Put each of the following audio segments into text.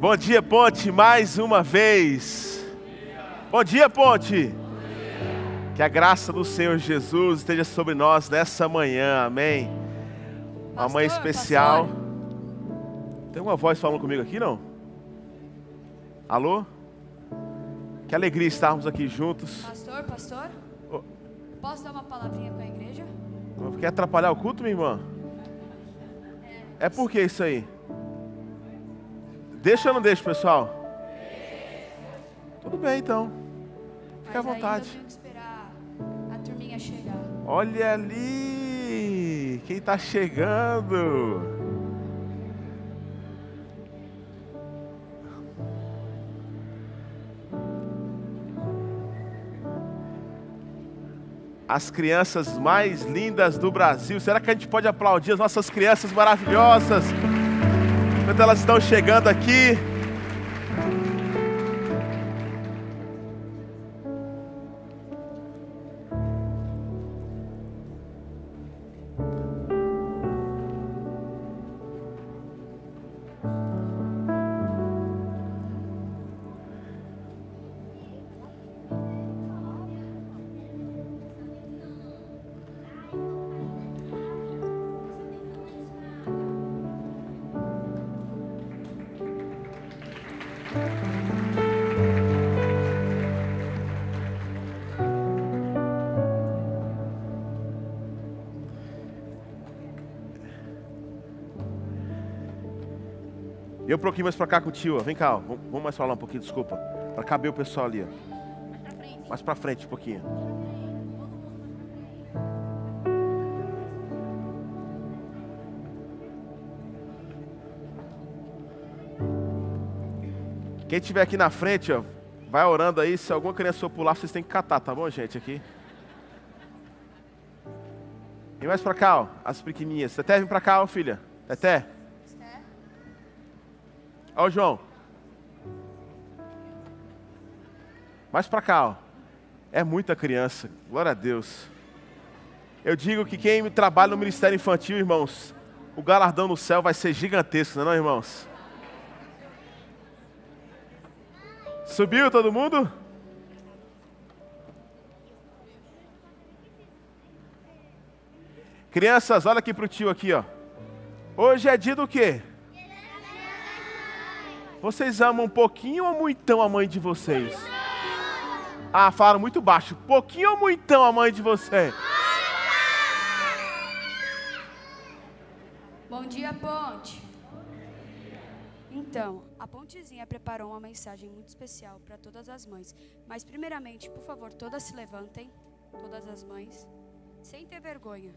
Bom dia, Ponte, mais uma vez. Bom dia, Ponte. Que a graça do Senhor Jesus esteja sobre nós nessa manhã, amém. Uma manhã especial. Tem uma voz falando comigo aqui, não? Alô? Que alegria estarmos aqui juntos. Pastor, pastor? Oh. Posso dar uma palavrinha com a igreja? Quer atrapalhar o culto, minha irmã? É por que isso aí? Deixa ou não deixa, pessoal? Tudo bem, então. Fica à vontade. Ainda esperar a turminha chegar. Olha ali! Quem está chegando? As crianças mais lindas do Brasil. Será que a gente pode aplaudir as nossas crianças maravilhosas? Enquanto elas estão chegando aqui. Um pouquinho mais pra cá com o tio. Vem cá, ó. Vamos mais falar um pouquinho, desculpa. Pra caber o pessoal ali, ó. Mais pra frente um pouquinho. Quem estiver aqui na frente, ó, vai orando aí. Se alguma criança for pular, vocês têm que catar, tá bom, gente? Aqui. E mais pra cá, ó. As pequenininhas. Teté, vem pra cá, ó, filha. Teté. Ó o João. Mais pra cá, ó. É muita criança. Glória a Deus. Eu digo que quem trabalha no Ministério Infantil, irmãos, o galardão no céu vai ser gigantesco, não é, não, irmãos? Subiu todo mundo? Crianças, olha aqui pro tio aqui, ó. Hoje é dia do quê? Vocês amam um pouquinho ou muitão a mãe de vocês? Ah, falaram muito baixo. Pouquinho ou muitão a mãe de vocês? Bom dia, Ponte. Então, a Pontezinha preparou uma mensagem muito especial para todas as mães. Mas, primeiramente, por favor, todas se levantem, todas as mães, sem ter vergonha.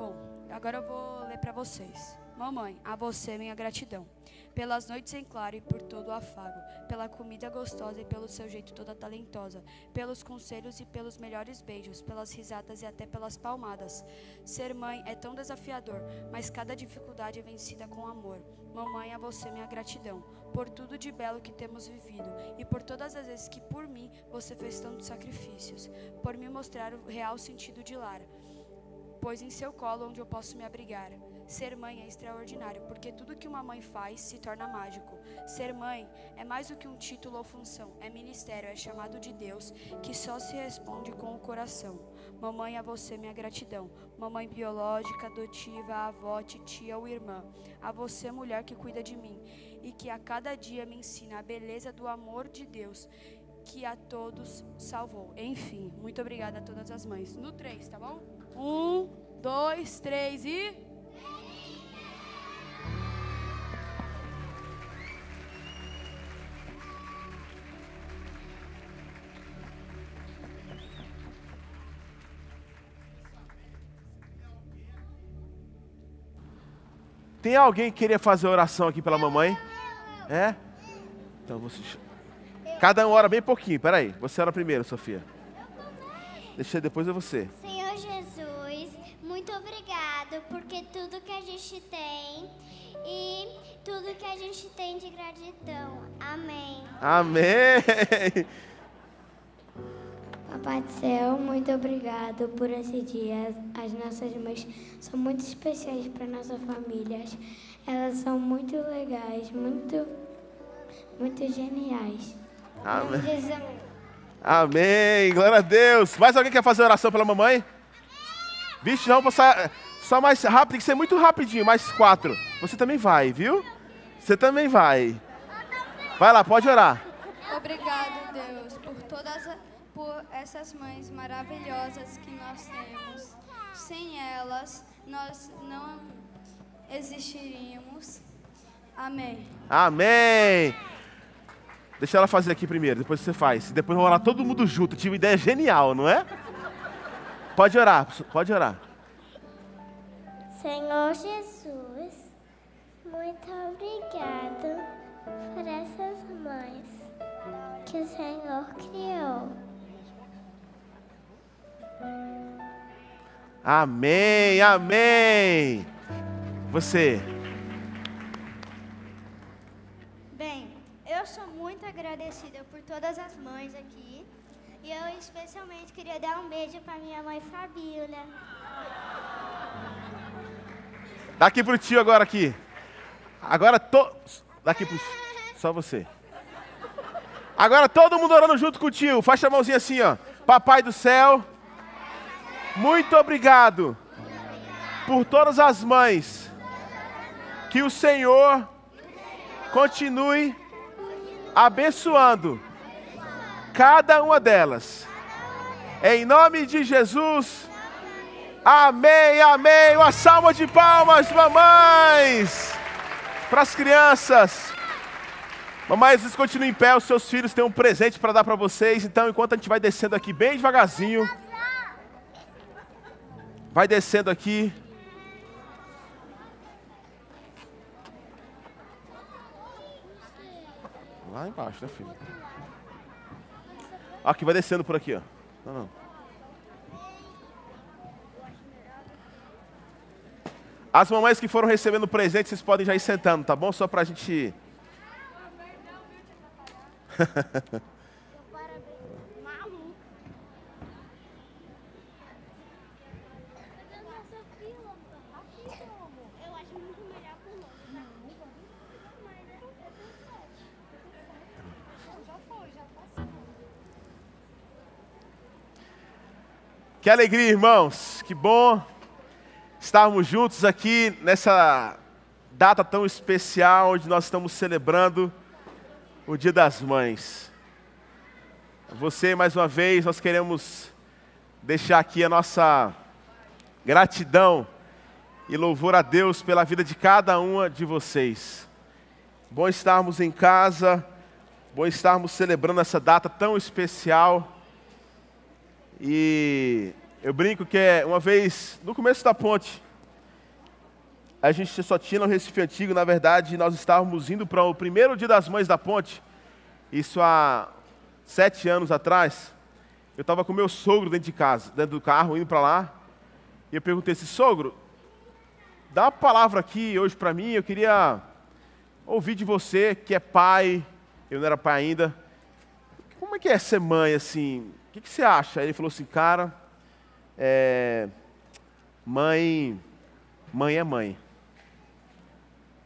Bom, agora eu vou ler para vocês. Mamãe, a você minha gratidão. Pelas noites em claro e por todo o afago, pela comida gostosa e pelo seu jeito toda talentosa, pelos conselhos e pelos melhores beijos, pelas risadas e até pelas palmadas. Ser mãe é tão desafiador, mas cada dificuldade é vencida com amor. Mamãe, a você minha gratidão, por tudo de belo que temos vivido e por todas as vezes que por mim você fez tantos sacrifícios, por me mostrar o real sentido de lar pois em seu colo onde eu posso me abrigar. Ser mãe é extraordinário, porque tudo que uma mãe faz se torna mágico. Ser mãe é mais do que um título ou função, é ministério, é chamado de Deus, que só se responde com o coração. Mamãe, a você minha gratidão. Mamãe biológica, adotiva, avó, titia ou irmã. A você, mulher que cuida de mim e que a cada dia me ensina a beleza do amor de Deus que a todos salvou. Enfim, muito obrigada a todas as mães. No 3, tá bom? Um, dois, três e. Tem alguém que queria fazer oração aqui pela mamãe? É? Então você. Cada um ora bem pouquinho. Peraí, você ora primeiro, Sofia. Deixa depois é você. Senhor muito obrigado porque tudo que a gente tem e tudo que a gente tem de gratidão. Amém. Amém. Papai do céu, muito obrigado por esse dia. As nossas mães são muito especiais para nossas famílias. Elas são muito legais, muito, muito geniais. Amém. Amém. Glória a Deus. Mais alguém quer fazer oração pela mamãe? Vixe, não, passar. Só mais rápido, tem que ser muito rapidinho. Mais quatro. Você também vai, viu? Você também vai. Vai lá, pode orar. Obrigado, Deus, por todas por essas mães maravilhosas que nós temos. Sem elas, nós não existiríamos. Amém. Amém. Deixa ela fazer aqui primeiro, depois você faz. Depois vamos orar todo mundo junto. Tive uma ideia genial, não é? Pode orar, pode orar. Senhor Jesus, muito obrigado por essas mães que o Senhor criou. Amém, amém. Você. Bem, eu sou muito agradecida por todas as mães aqui. E eu especialmente queria dar um beijo para minha mãe Fabíola. Daqui pro tio agora aqui. Agora to... Daqui pro Só você. Agora todo mundo orando junto com o tio. Faz a mãozinha assim, ó. Papai do céu. Muito obrigado por todas as mães. Que o Senhor continue abençoando cada uma delas. Em nome de Jesus. Amém, amém. Uma salva de palmas, mamães, para as crianças. Mamães, vocês continuem em pé, os seus filhos têm um presente para dar para vocês. Então, enquanto a gente vai descendo aqui bem devagarzinho, vai descendo aqui. Lá embaixo, né, filho? Aqui, vai descendo por aqui, ó. Não, não. As mamães que foram recebendo presente, vocês podem já ir sentando, tá bom? Só pra gente. Eu acho muito melhor por longe. Que alegria, irmãos. Que bom estarmos juntos aqui nessa data tão especial, onde nós estamos celebrando o Dia das Mães. Você, mais uma vez, nós queremos deixar aqui a nossa gratidão e louvor a Deus pela vida de cada uma de vocês. Bom estarmos em casa, bom estarmos celebrando essa data tão especial. E eu brinco que é uma vez, no começo da ponte, a gente só tinha no Recife Antigo, na verdade, nós estávamos indo para o primeiro dia das mães da ponte, isso há sete anos atrás. Eu estava com meu sogro dentro de casa, dentro do carro, indo para lá, e eu perguntei assim, sogro, dá uma palavra aqui hoje para mim, eu queria ouvir de você, que é pai, eu não era pai ainda, como é que é ser mãe, assim, o que, que você acha? Aí ele falou assim, cara, é, mãe, mãe é mãe.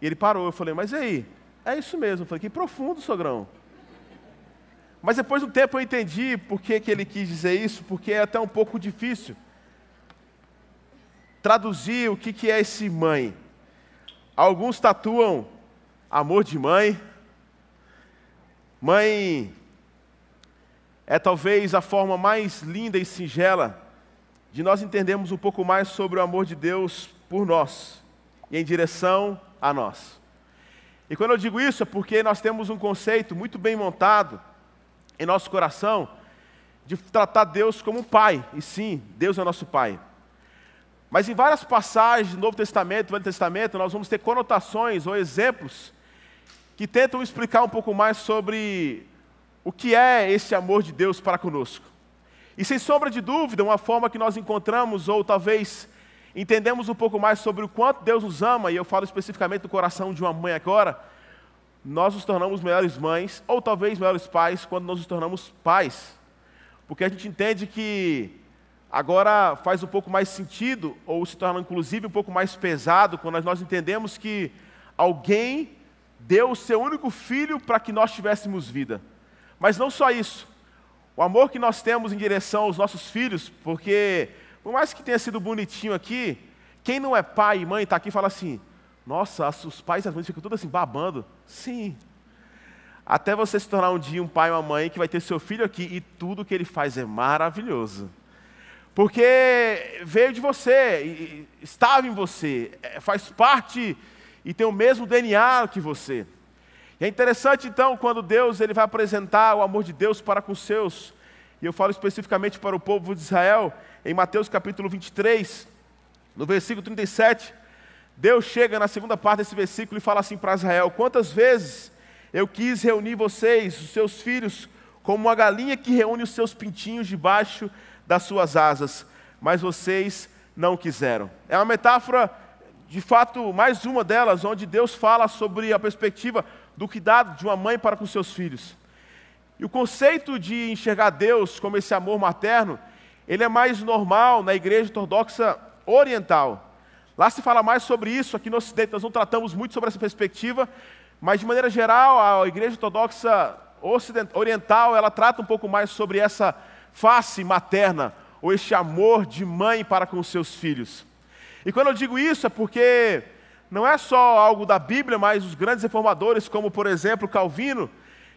E ele parou, eu falei, mas e aí? É isso mesmo. Eu falei, que profundo, sogrão. Mas depois de um tempo eu entendi por que, que ele quis dizer isso, porque é até um pouco difícil traduzir o que, que é esse mãe. Alguns tatuam amor de mãe. Mãe é talvez a forma mais linda e singela de nós entendermos um pouco mais sobre o amor de Deus por nós e em direção a nós. E quando eu digo isso é porque nós temos um conceito muito bem montado em nosso coração de tratar Deus como um pai, e sim, Deus é nosso pai. Mas em várias passagens do Novo Testamento e Velho Testamento, nós vamos ter conotações ou exemplos que tentam explicar um pouco mais sobre o que é esse amor de Deus para conosco. E sem sombra de dúvida, uma forma que nós encontramos, ou talvez entendemos um pouco mais sobre o quanto Deus nos ama, e eu falo especificamente do coração de uma mãe agora, nós nos tornamos melhores mães, ou talvez melhores pais, quando nós nos tornamos pais. porque a gente entende que agora faz um pouco mais sentido, ou se torna inclusive um pouco mais pesado, quando nós entendemos que alguém deu o seu único filho para que nós tivéssemos vida. Mas não só isso, o amor que nós temos em direção aos nossos filhos, porque, por mais que tenha sido bonitinho aqui, quem não é pai e mãe está aqui e fala assim: nossa, os pais e as mães ficam todos assim babando. Sim. Até você se tornar um dia um pai ou uma mãe que vai ter seu filho aqui e tudo que ele faz é maravilhoso. Porque veio de você, estava em você, é, faz parte e tem o mesmo DNA que você. É interessante então quando Deus ele vai apresentar o amor de Deus para com os seus, e eu falo especificamente para o povo de Israel, em Mateus capítulo 23, no versículo 37, Deus chega na segunda parte desse versículo e fala assim para Israel: Quantas vezes eu quis reunir vocês, os seus filhos, como uma galinha que reúne os seus pintinhos debaixo das suas asas, mas vocês não quiseram. É uma metáfora, de fato, mais uma delas, onde Deus fala sobre a perspectiva do cuidado de uma mãe para com seus filhos. E o conceito de enxergar Deus como esse amor materno, ele é mais normal na igreja ortodoxa oriental. Lá se fala mais sobre isso, aqui no Ocidente nós não tratamos muito sobre essa perspectiva, mas de maneira geral a igreja ortodoxa oriental, ela trata um pouco mais sobre essa face materna, ou este amor de mãe para com seus filhos. E quando eu digo isso é porque não é só algo da Bíblia, mas os grandes reformadores, como por exemplo Calvino,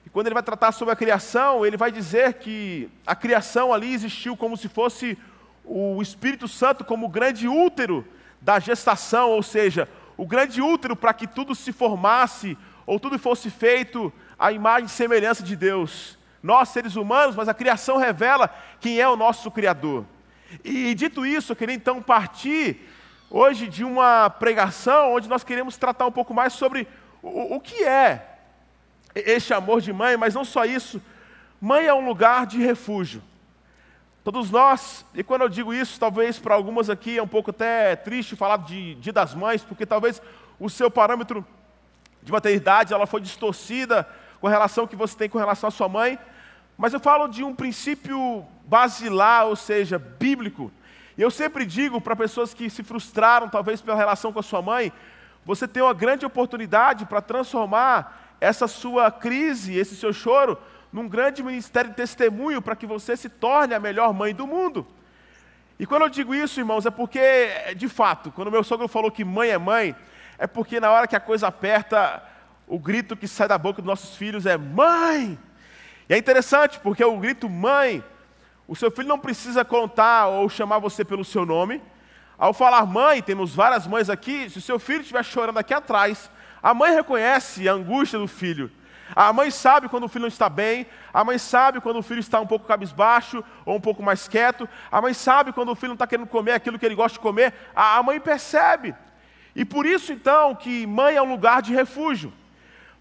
e quando ele vai tratar sobre a criação, ele vai dizer que a criação ali existiu como se fosse o Espírito Santo como o grande útero da gestação, ou seja, o grande útero para que tudo se formasse ou tudo fosse feito à imagem e semelhança de Deus. Nós, seres humanos, mas a criação revela quem é o nosso Criador. E dito isso, eu queria então partir hoje de uma pregação onde nós queremos tratar um pouco mais sobre o, o que é este amor de mãe, mas não só isso. Mãe é um lugar de refúgio. Todos nós, e quando eu digo isso, talvez para algumas aqui é um pouco até triste falar de Dia das Mães, porque talvez o seu parâmetro de maternidade ela foi distorcida com a relação que você tem com relação à sua mãe. Mas eu falo de um princípio basilar, ou seja, bíblico. E eu sempre digo para pessoas que se frustraram, talvez pela relação com a sua mãe, você tem uma grande oportunidade para transformar essa sua crise, esse seu choro, num grande ministério de testemunho para que você se torne a melhor mãe do mundo. E quando eu digo isso, irmãos, é porque, de fato, quando meu sogro falou que mãe é mãe, é porque na hora que a coisa aperta, o grito que sai da boca dos nossos filhos é mãe. E é interessante porque o grito mãe, o seu filho não precisa contar ou chamar você pelo seu nome. Ao falar mãe, temos várias mães aqui, se o seu filho estiver chorando aqui atrás, a mãe reconhece a angústia do filho. A mãe sabe quando o filho não está bem, a mãe sabe quando o filho está um pouco cabisbaixo ou um pouco mais quieto, a mãe sabe quando o filho não está querendo comer aquilo que ele gosta de comer, a mãe percebe. E por isso então que mãe é um lugar de refúgio.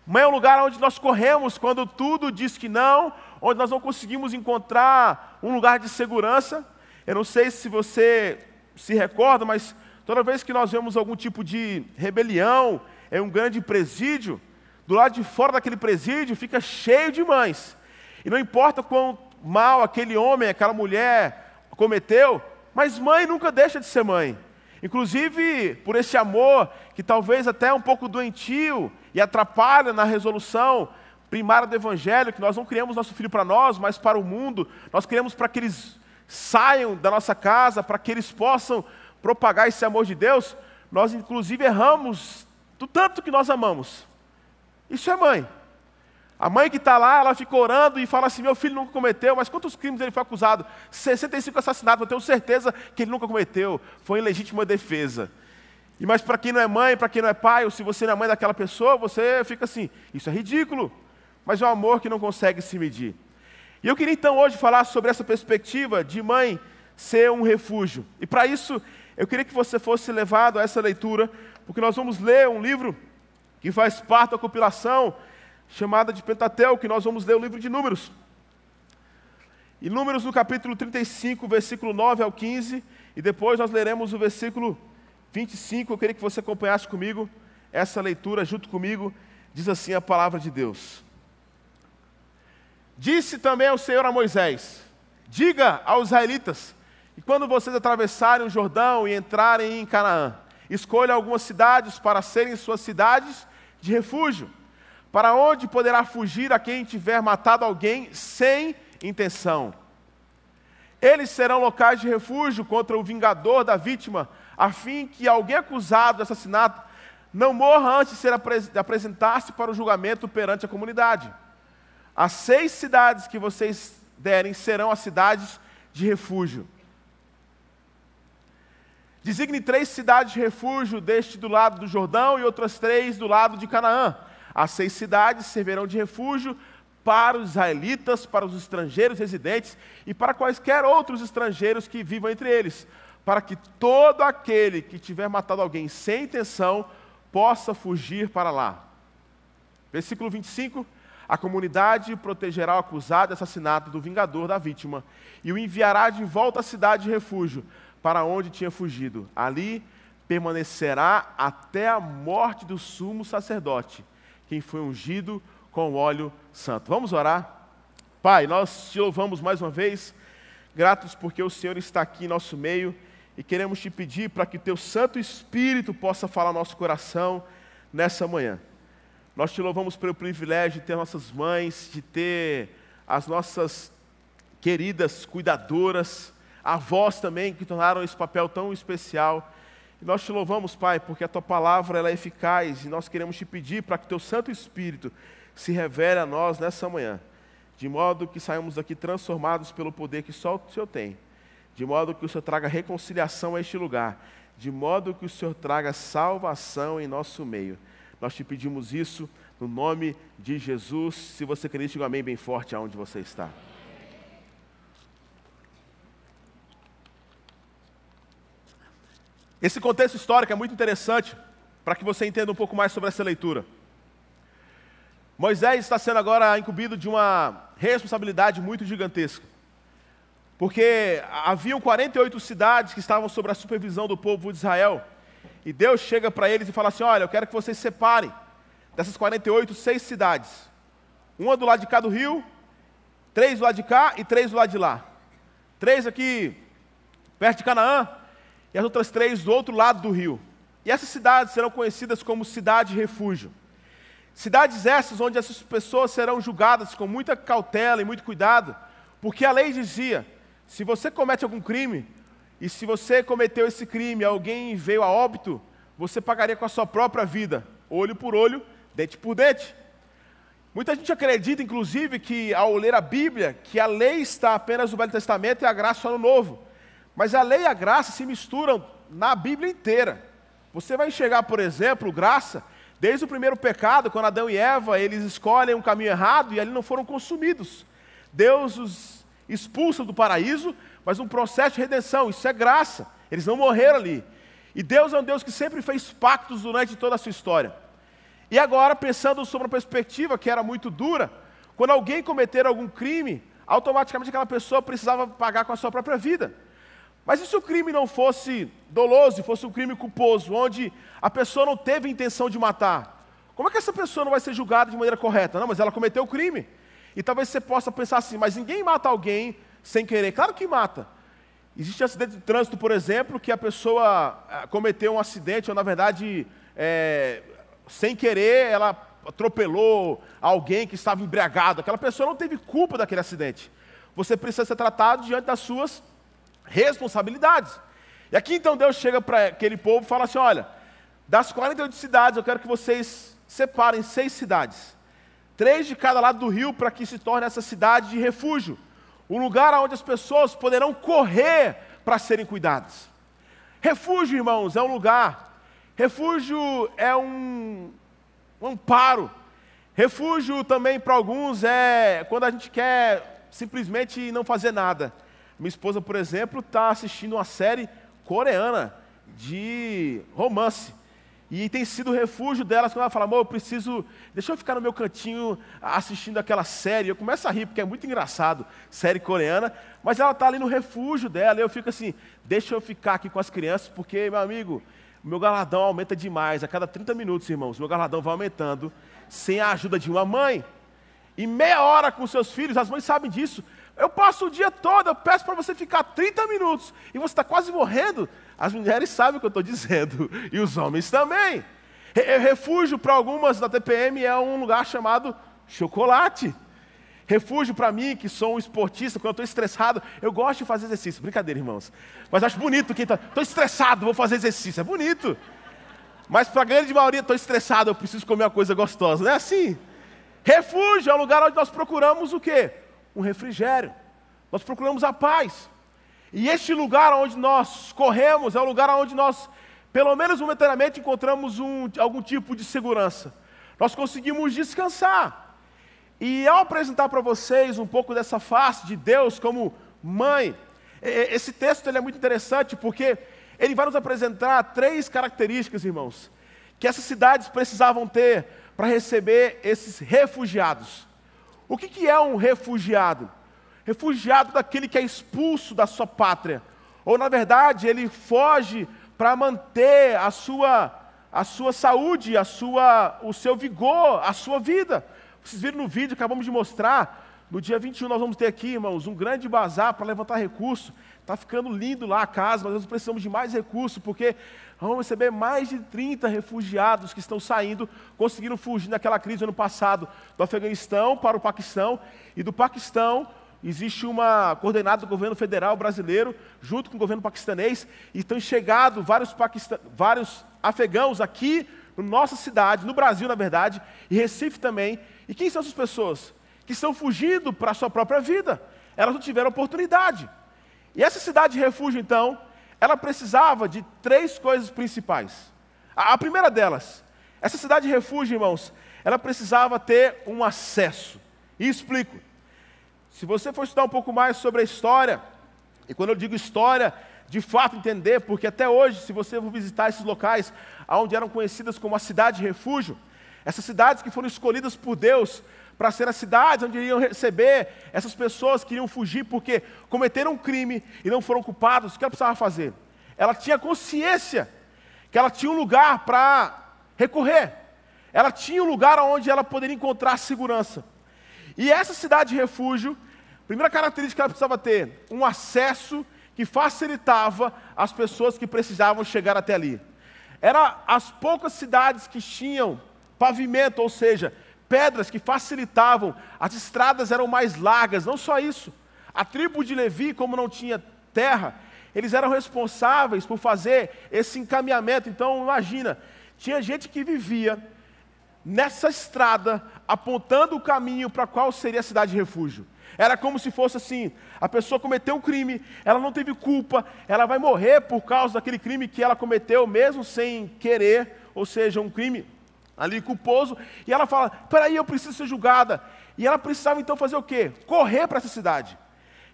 Mãe é um lugar onde nós corremos quando tudo diz que não, onde nós não conseguimos encontrar um lugar de segurança. Eu não sei se você se recorda, mas toda vez que nós vemos algum tipo de rebelião em um grande presídio, do lado de fora daquele presídio fica cheio de mães. E não importa quão mal aquele homem, aquela mulher cometeu, mas mãe nunca deixa de ser mãe. Inclusive, por esse amor que talvez até é um pouco doentio e atrapalha na resolução primária do Evangelho, que nós não criamos nosso filho para nós, mas para o mundo, nós criamos para que eles saiam da nossa casa, para que eles possam propagar esse amor de Deus, nós inclusive erramos do tanto que nós amamos. Isso é mãe. A mãe que está lá, ela fica orando e fala assim: meu filho nunca cometeu, mas quantos crimes ele foi acusado? 65 assassinatos, eu tenho certeza que ele nunca cometeu. Foi em legítima defesa. E mas para quem não é mãe, para quem não é pai, ou se você não é mãe daquela pessoa, você fica assim: isso é ridículo. Mas é um amor que não consegue se medir. E eu queria então hoje falar sobre essa perspectiva de mãe ser um refúgio. E para isso, eu queria que você fosse levado a essa leitura, porque nós vamos ler um livro que faz parte da compilação chamada de Pentateuco, que nós vamos ler o livro de Números. E Números no capítulo 35, versículo 9 ao 15, e depois nós leremos o versículo 25. Eu queria que você acompanhasse comigo essa leitura junto comigo. Diz assim a palavra de Deus. Disse também o Senhor a Moisés: Diga aos israelitas que quando vocês atravessarem o Jordão e entrarem em Canaã, escolha algumas cidades para serem suas cidades de refúgio, para onde poderá fugir a quem tiver matado alguém sem intenção. Eles serão locais de refúgio contra o vingador da vítima, a fim que alguém acusado de assassinato não morra antes de apresentar-se para o julgamento perante a comunidade. As seis cidades que vocês derem serão as cidades de refúgio. Designe três cidades de refúgio, deste do lado do Jordão e outras três do lado de Canaã. As seis cidades servirão de refúgio para os israelitas, para os estrangeiros residentes e para quaisquer outros estrangeiros que vivam entre eles, para que todo aquele que tiver matado alguém sem intenção possa fugir para lá. Versículo 25: A comunidade protegerá o acusado de assassinato do vingador da vítima e o enviará de volta à cidade de refúgio, para onde tinha fugido. Ali permanecerá até a morte do sumo sacerdote, quem foi ungido com óleo santo. Vamos orar? Pai, nós te louvamos mais uma vez, gratos porque o Senhor está aqui em nosso meio e queremos te pedir para que teu Santo Espírito possa falar no nosso coração nessa manhã. Nós te louvamos pelo privilégio de ter nossas mães, de ter as nossas queridas cuidadoras, avós também que tornaram esse papel tão especial. Nós te louvamos, Pai, porque a tua palavra ela é eficaz e nós queremos te pedir para que teu Santo Espírito se revele a nós nessa manhã, de modo que saímos daqui transformados pelo poder que só o Senhor tem de modo que o Senhor traga reconciliação a este lugar, de modo que o Senhor traga salvação em nosso meio. Nós te pedimos isso no nome de Jesus. Se você quer, diga amém bem forte aonde você está. Esse contexto histórico é muito interessante para que você entenda um pouco mais sobre essa leitura. Moisés está sendo agora incumbido de uma responsabilidade muito gigantesca. Porque haviam 48 cidades que estavam sob a supervisão do povo de Israel. E Deus chega para eles e fala assim: Olha, eu quero que vocês separem dessas 48, seis cidades. Uma do lado de cá do rio, três do lado de cá e três do lado de lá. Três aqui perto de Canaã e as outras três do outro lado do rio. E essas cidades serão conhecidas como cidade refúgio. Cidades essas onde essas pessoas serão julgadas com muita cautela e muito cuidado, porque a lei dizia se você comete algum crime, e se você cometeu esse crime, alguém veio a óbito, você pagaria com a sua própria vida, olho por olho, dente por dente. Muita gente acredita, inclusive, que ao ler a Bíblia, que a lei está apenas no Velho Testamento e a graça só no Novo. Mas a lei e a graça se misturam na Bíblia inteira. Você vai enxergar, por exemplo, graça, desde o primeiro pecado, quando Adão e Eva, eles escolhem um caminho errado e ali não foram consumidos. Deus os expulsa do paraíso, mas um processo de redenção, isso é graça. Eles não morreram ali. E Deus é um Deus que sempre fez pactos durante toda a sua história. E agora, pensando sobre uma perspectiva que era muito dura, quando alguém cometer algum crime, automaticamente aquela pessoa precisava pagar com a sua própria vida. Mas e se o crime não fosse doloso, fosse um crime culposo, onde a pessoa não teve intenção de matar? Como é que essa pessoa não vai ser julgada de maneira correta? Não, mas ela cometeu o crime. E talvez você possa pensar assim, mas ninguém mata alguém sem querer. Claro que mata. Existe acidente de trânsito, por exemplo, que a pessoa ah, cometeu um acidente, ou na verdade, é, sem querer, ela atropelou alguém que estava embriagado. Aquela pessoa não teve culpa daquele acidente. Você precisa ser tratado diante das suas responsabilidades. E aqui então Deus chega para aquele povo e fala assim: olha, das 48 cidades, eu quero que vocês separem seis cidades três de cada lado do rio, para que se torne essa cidade de refúgio, um lugar onde as pessoas poderão correr para serem cuidadas. Refúgio, irmãos, é um lugar, refúgio é um, um amparo, refúgio também para alguns é quando a gente quer simplesmente não fazer nada. Minha esposa, por exemplo, está assistindo uma série coreana de romance. E tem sido o refúgio delas quando ela fala, amor, eu preciso, deixa eu ficar no meu cantinho assistindo aquela série. Eu começo a rir, porque é muito engraçado, série coreana, mas ela está ali no refúgio dela, e eu fico assim, deixa eu ficar aqui com as crianças, porque, meu amigo, meu galardão aumenta demais, a cada 30 minutos, irmãos, meu galardão vai aumentando, sem a ajuda de uma mãe. E meia hora com seus filhos, as mães sabem disso, Eu passo o dia todo, eu peço para você ficar 30 minutos e você está quase morrendo. As mulheres sabem o que eu estou dizendo, e os homens também. Refúgio para algumas da TPM é um lugar chamado chocolate. Refúgio para mim, que sou um esportista, quando eu estou estressado, eu gosto de fazer exercício. Brincadeira, irmãos. Mas acho bonito quem está. Estou estressado, vou fazer exercício. É bonito. Mas para a grande maioria, estou estressado, eu preciso comer uma coisa gostosa. Não é assim. Refúgio é um lugar onde nós procuramos o quê? Um refrigério. Nós procuramos a paz. E este lugar onde nós corremos é o lugar onde nós, pelo menos momentaneamente, encontramos um, algum tipo de segurança. Nós conseguimos descansar. E ao apresentar para vocês um pouco dessa face de Deus como mãe, esse texto ele é muito interessante porque ele vai nos apresentar três características, irmãos, que essas cidades precisavam ter para receber esses refugiados. O que, que é um refugiado? Refugiado daquele que é expulso da sua pátria, ou na verdade ele foge para manter a sua, a sua saúde, a sua, o seu vigor, a sua vida. Vocês viram no vídeo, acabamos de mostrar. No dia 21 nós vamos ter aqui, irmãos, um grande bazar para levantar recursos. Está ficando lindo lá a casa, mas nós precisamos de mais recursos, porque vamos receber mais de 30 refugiados que estão saindo, conseguiram fugir daquela crise ano passado, do Afeganistão para o Paquistão, e do Paquistão existe uma coordenada do governo federal brasileiro, junto com o governo paquistanês, e estão chegado vários, paquistan... vários afegãos aqui na nossa cidade, no Brasil, na verdade, e Recife também, e quem são essas pessoas? Que estão fugindo para a sua própria vida. Elas não tiveram oportunidade. E essa cidade de refúgio, então, ela precisava de três coisas principais. A, a primeira delas, essa cidade de refúgio, irmãos, ela precisava ter um acesso. E explico. Se você for estudar um pouco mais sobre a história, e quando eu digo história, de fato entender, porque até hoje, se você for visitar esses locais, onde eram conhecidas como a cidade de refúgio, essas cidades que foram escolhidas por Deus para ser as cidades onde iriam receber essas pessoas que iriam fugir porque cometeram um crime e não foram culpados, o que ela precisava fazer? Ela tinha consciência que ela tinha um lugar para recorrer. Ela tinha um lugar onde ela poderia encontrar segurança. E essa cidade de refúgio, primeira característica que ela precisava ter, um acesso que facilitava as pessoas que precisavam chegar até ali. Era as poucas cidades que tinham pavimento, ou seja, pedras que facilitavam, as estradas eram mais largas, não só isso. A tribo de Levi, como não tinha terra, eles eram responsáveis por fazer esse encaminhamento. Então, imagina, tinha gente que vivia nessa estrada, apontando o caminho para qual seria a cidade de refúgio. Era como se fosse assim: a pessoa cometeu um crime, ela não teve culpa, ela vai morrer por causa daquele crime que ela cometeu, mesmo sem querer, ou seja, um crime ali culposo, e ela fala: peraí, eu preciso ser julgada. E ela precisava então fazer o quê? Correr para essa cidade.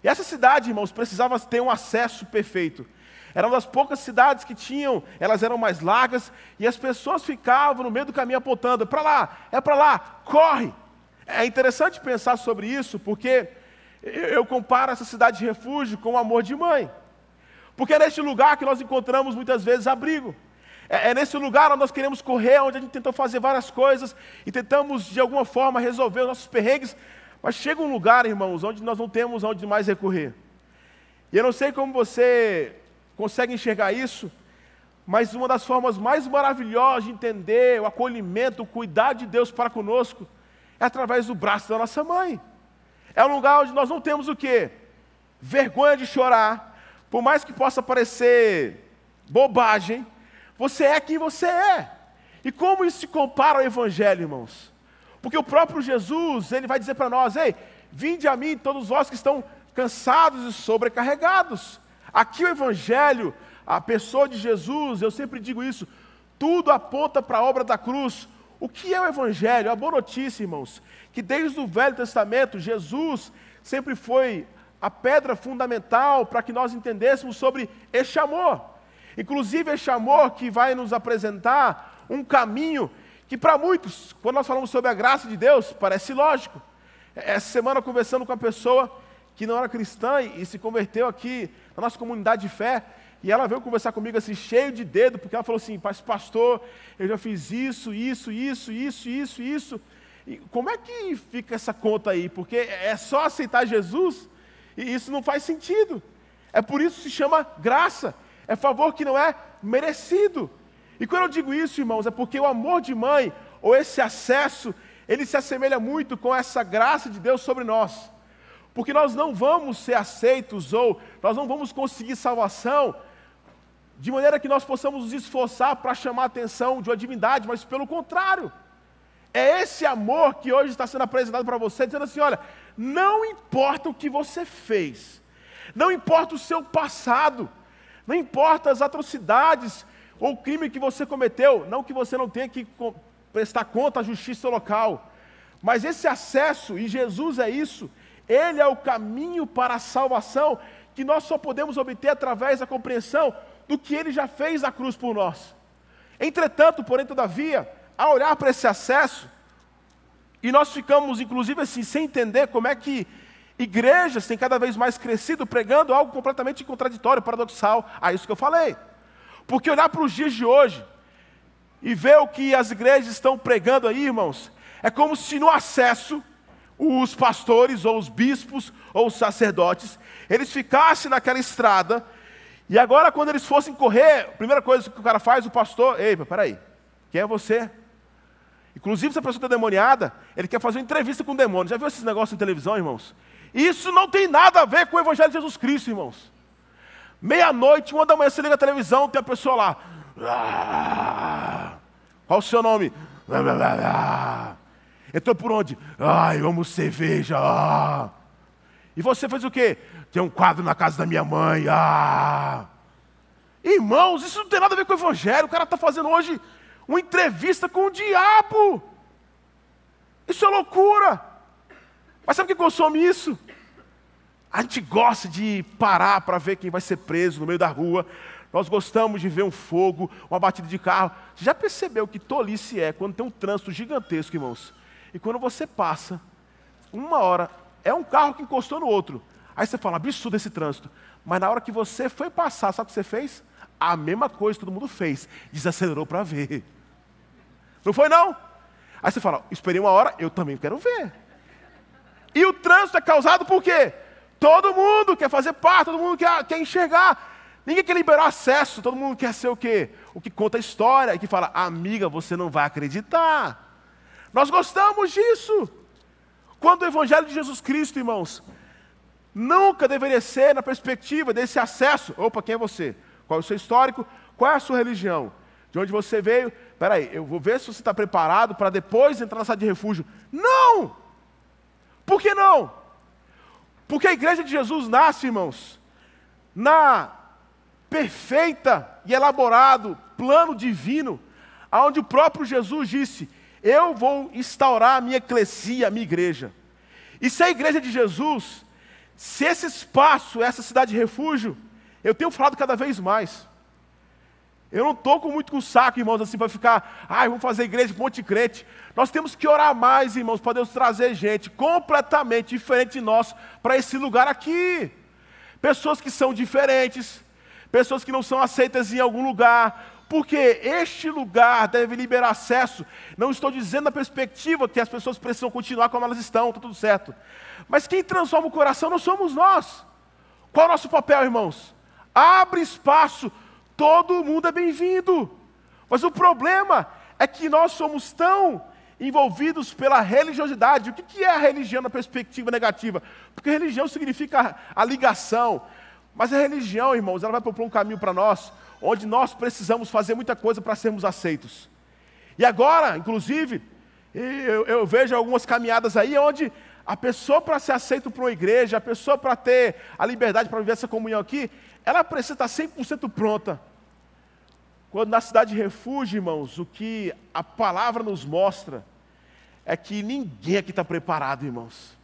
E essa cidade, irmãos, precisava ter um acesso perfeito. Era uma das poucas cidades que tinham, elas eram mais largas, e as pessoas ficavam no meio do caminho apontando: para lá, é para lá, corre. É interessante pensar sobre isso, porque eu comparo essa cidade de refúgio com o amor de mãe. Porque é neste lugar que nós encontramos muitas vezes abrigo. É, é nesse lugar onde nós queremos correr, onde a gente tentou fazer várias coisas e tentamos de alguma forma resolver os nossos perrengues, mas chega um lugar, irmãos, onde nós não temos onde mais recorrer. E eu não sei como você consegue enxergar isso, mas uma das formas mais maravilhosas de entender o acolhimento, o cuidado de Deus para conosco, é através do braço da nossa mãe. É um lugar onde nós não temos o quê? Vergonha de chorar, por mais que possa parecer bobagem, você é quem você é. E como isso se compara ao Evangelho, irmãos? Porque o próprio Jesus, ele vai dizer para nós: Ei, vinde a mim, todos vós que estão cansados e sobrecarregados. Aqui o Evangelho, a pessoa de Jesus, eu sempre digo isso, tudo aponta para a obra da cruz. O que é o Evangelho? A boa notícia, irmãos, que desde o Velho Testamento, Jesus sempre foi a pedra fundamental para que nós entendêssemos sobre este amor. Inclusive, este amor que vai nos apresentar um caminho que, para muitos, quando nós falamos sobre a graça de Deus, parece lógico. Essa semana, conversando com uma pessoa que não era cristã e se converteu aqui na nossa comunidade de fé, e ela veio conversar comigo assim, cheio de dedo, porque ela falou assim: Pastor, eu já fiz isso, isso, isso, isso, isso, isso. E como é que fica essa conta aí? Porque é só aceitar Jesus? E isso não faz sentido. É por isso que se chama graça. É favor que não é merecido. E quando eu digo isso, irmãos, é porque o amor de mãe, ou esse acesso, ele se assemelha muito com essa graça de Deus sobre nós. Porque nós não vamos ser aceitos ou nós não vamos conseguir salvação de maneira que nós possamos nos esforçar para chamar a atenção de uma divindade, mas pelo contrário. É esse amor que hoje está sendo apresentado para você, dizendo assim: olha, não importa o que você fez, não importa o seu passado, não importa as atrocidades ou o crime que você cometeu, não que você não tenha que prestar conta à justiça local, mas esse acesso, e Jesus é isso, ele é o caminho para a salvação que nós só podemos obter através da compreensão do que ele já fez na cruz por nós. Entretanto, porém, todavia, a olhar para esse acesso, e nós ficamos, inclusive, assim, sem entender como é que igrejas têm cada vez mais crescido pregando algo completamente contraditório, paradoxal a isso que eu falei. Porque olhar para os dias de hoje e ver o que as igrejas estão pregando aí, irmãos, é como se no acesso os pastores ou os bispos ou os sacerdotes, eles ficassem naquela estrada e agora quando eles fossem correr, a primeira coisa que o cara faz, o pastor, ei, peraí, quem é você? Inclusive, se a pessoa está demoniada, ele quer fazer uma entrevista com o demônio. Já viu esses negócios em televisão, irmãos? Isso não tem nada a ver com o Evangelho de Jesus Cristo, irmãos. Meia-noite, uma da manhã, você liga a televisão, tem a pessoa lá. Ah, qual o seu nome? Entrou por onde? Ai, vamos cerveja. Ah. E você fez o quê? Tem um quadro na casa da minha mãe. Ah. Irmãos, isso não tem nada a ver com o Evangelho. O cara está fazendo hoje uma entrevista com o diabo. Isso é loucura. Mas sabe o que consome isso? A gente gosta de parar para ver quem vai ser preso no meio da rua. Nós gostamos de ver um fogo, uma batida de carro. Você já percebeu que tolice é quando tem um trânsito gigantesco, irmãos? E quando você passa, uma hora, é um carro que encostou no outro. Aí você fala, absurdo esse trânsito. Mas na hora que você foi passar, sabe o que você fez? A mesma coisa que todo mundo fez. Desacelerou para ver. Não foi não? Aí você fala, esperei uma hora, eu também quero ver. E o trânsito é causado por quê? Todo mundo quer fazer parte, todo mundo quer, quer enxergar. Ninguém quer liberar acesso, todo mundo quer ser o quê? O que conta a história e que fala, amiga, você não vai acreditar. Nós gostamos disso. Quando o Evangelho de Jesus Cristo, irmãos, nunca deveria ser na perspectiva desse acesso. Opa, quem é você? Qual é o seu histórico? Qual é a sua religião? De onde você veio? Espera aí, eu vou ver se você está preparado para depois entrar na sala de refúgio. Não! Por que não? Porque a igreja de Jesus nasce, irmãos, na perfeita e elaborado plano divino, aonde o próprio Jesus disse: "Eu vou instaurar a minha eclesia, a minha igreja". E se a igreja de Jesus, se esse espaço, essa cidade de refúgio, eu tenho falado cada vez mais. Eu não estou com muito com saco, irmãos, assim, para ficar, ai, vamos fazer igreja Monte Crente. Nós temos que orar mais, irmãos, para Deus trazer gente completamente diferente de nós para esse lugar aqui. Pessoas que são diferentes, pessoas que não são aceitas em algum lugar, porque este lugar deve liberar acesso. Não estou dizendo na perspectiva que as pessoas precisam continuar como elas estão, está tudo certo. Mas quem transforma o coração não somos nós. Qual é o nosso papel, irmãos? Abre espaço todo mundo é bem-vindo. Mas o problema é que nós somos tão envolvidos pela religiosidade. O que é a religião na perspectiva negativa? Porque religião significa a ligação. Mas a religião, irmãos, ela vai propor um caminho para nós, onde nós precisamos fazer muita coisa para sermos aceitos. E agora, inclusive, eu, eu vejo algumas caminhadas aí onde a pessoa para ser aceito para uma igreja, a pessoa para ter a liberdade para viver essa comunhão aqui, ela precisa estar 100% pronta. Quando na cidade de refúgio, irmãos, o que a palavra nos mostra é que ninguém aqui está preparado, irmãos.